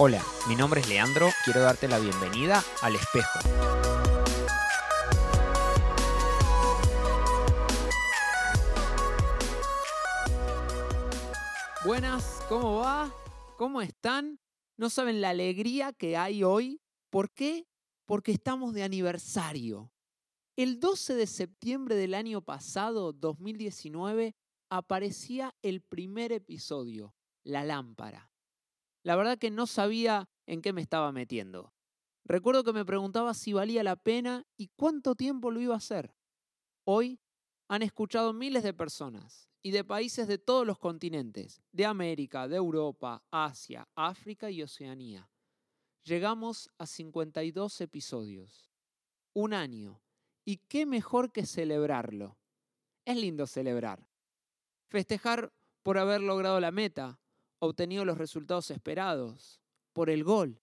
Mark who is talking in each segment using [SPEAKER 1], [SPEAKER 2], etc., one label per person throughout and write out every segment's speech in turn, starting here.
[SPEAKER 1] Hola, mi nombre es Leandro, quiero darte la bienvenida al espejo.
[SPEAKER 2] Buenas, ¿cómo va? ¿Cómo están? No saben la alegría que hay hoy. ¿Por qué? Porque estamos de aniversario. El 12 de septiembre del año pasado, 2019, aparecía el primer episodio, La lámpara. La verdad que no sabía en qué me estaba metiendo. Recuerdo que me preguntaba si valía la pena y cuánto tiempo lo iba a hacer. Hoy han escuchado miles de personas y de países de todos los continentes, de América, de Europa, Asia, África y Oceanía. Llegamos a 52 episodios. Un año. Y qué mejor que celebrarlo. Es lindo celebrar. Festejar por haber logrado la meta, obtenido los resultados esperados, por el gol.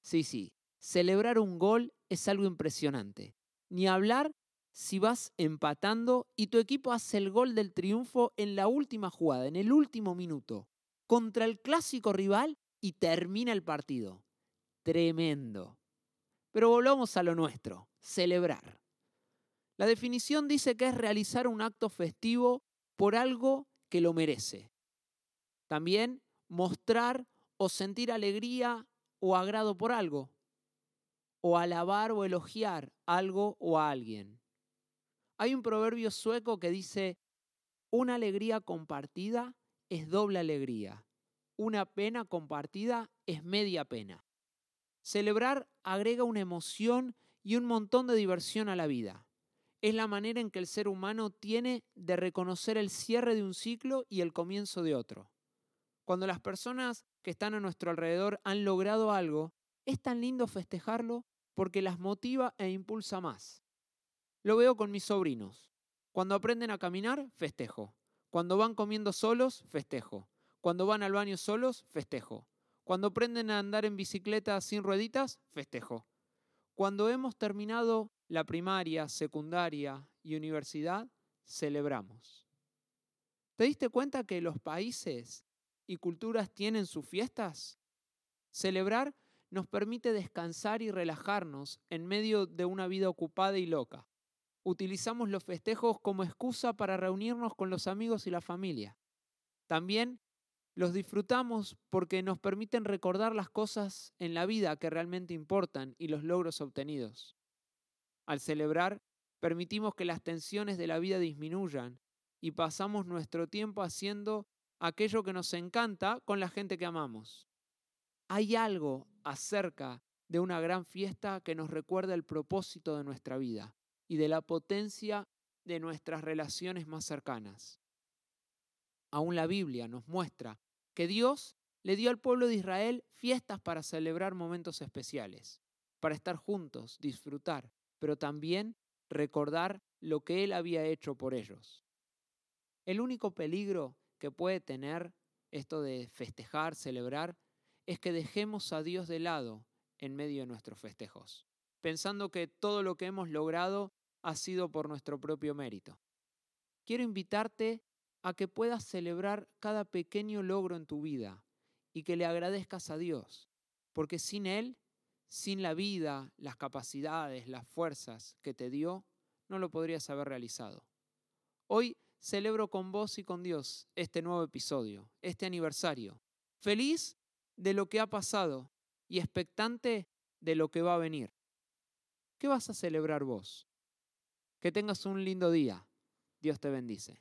[SPEAKER 2] Sí, sí, celebrar un gol es algo impresionante. Ni hablar si vas empatando y tu equipo hace el gol del triunfo en la última jugada, en el último minuto, contra el clásico rival y termina el partido. Tremendo. Pero volvamos a lo nuestro, celebrar. La definición dice que es realizar un acto festivo por algo que lo merece. También mostrar o sentir alegría o agrado por algo. O alabar o elogiar algo o a alguien. Hay un proverbio sueco que dice, una alegría compartida es doble alegría. Una pena compartida es media pena. Celebrar agrega una emoción y un montón de diversión a la vida es la manera en que el ser humano tiene de reconocer el cierre de un ciclo y el comienzo de otro. Cuando las personas que están a nuestro alrededor han logrado algo, es tan lindo festejarlo porque las motiva e impulsa más. Lo veo con mis sobrinos. Cuando aprenden a caminar, festejo. Cuando van comiendo solos, festejo. Cuando van al baño solos, festejo. Cuando aprenden a andar en bicicleta sin rueditas, festejo. Cuando hemos terminado la primaria, secundaria y universidad, celebramos. ¿Te diste cuenta que los países y culturas tienen sus fiestas? Celebrar nos permite descansar y relajarnos en medio de una vida ocupada y loca. Utilizamos los festejos como excusa para reunirnos con los amigos y la familia. También los disfrutamos porque nos permiten recordar las cosas en la vida que realmente importan y los logros obtenidos. Al celebrar, permitimos que las tensiones de la vida disminuyan y pasamos nuestro tiempo haciendo aquello que nos encanta con la gente que amamos. Hay algo acerca de una gran fiesta que nos recuerda el propósito de nuestra vida y de la potencia de nuestras relaciones más cercanas. Aún la Biblia nos muestra que Dios le dio al pueblo de Israel fiestas para celebrar momentos especiales, para estar juntos, disfrutar pero también recordar lo que Él había hecho por ellos. El único peligro que puede tener esto de festejar, celebrar, es que dejemos a Dios de lado en medio de nuestros festejos, pensando que todo lo que hemos logrado ha sido por nuestro propio mérito. Quiero invitarte a que puedas celebrar cada pequeño logro en tu vida y que le agradezcas a Dios, porque sin Él sin la vida, las capacidades, las fuerzas que te dio, no lo podrías haber realizado. Hoy celebro con vos y con Dios este nuevo episodio, este aniversario. Feliz de lo que ha pasado y expectante de lo que va a venir. ¿Qué vas a celebrar vos? Que tengas un lindo día. Dios te bendice.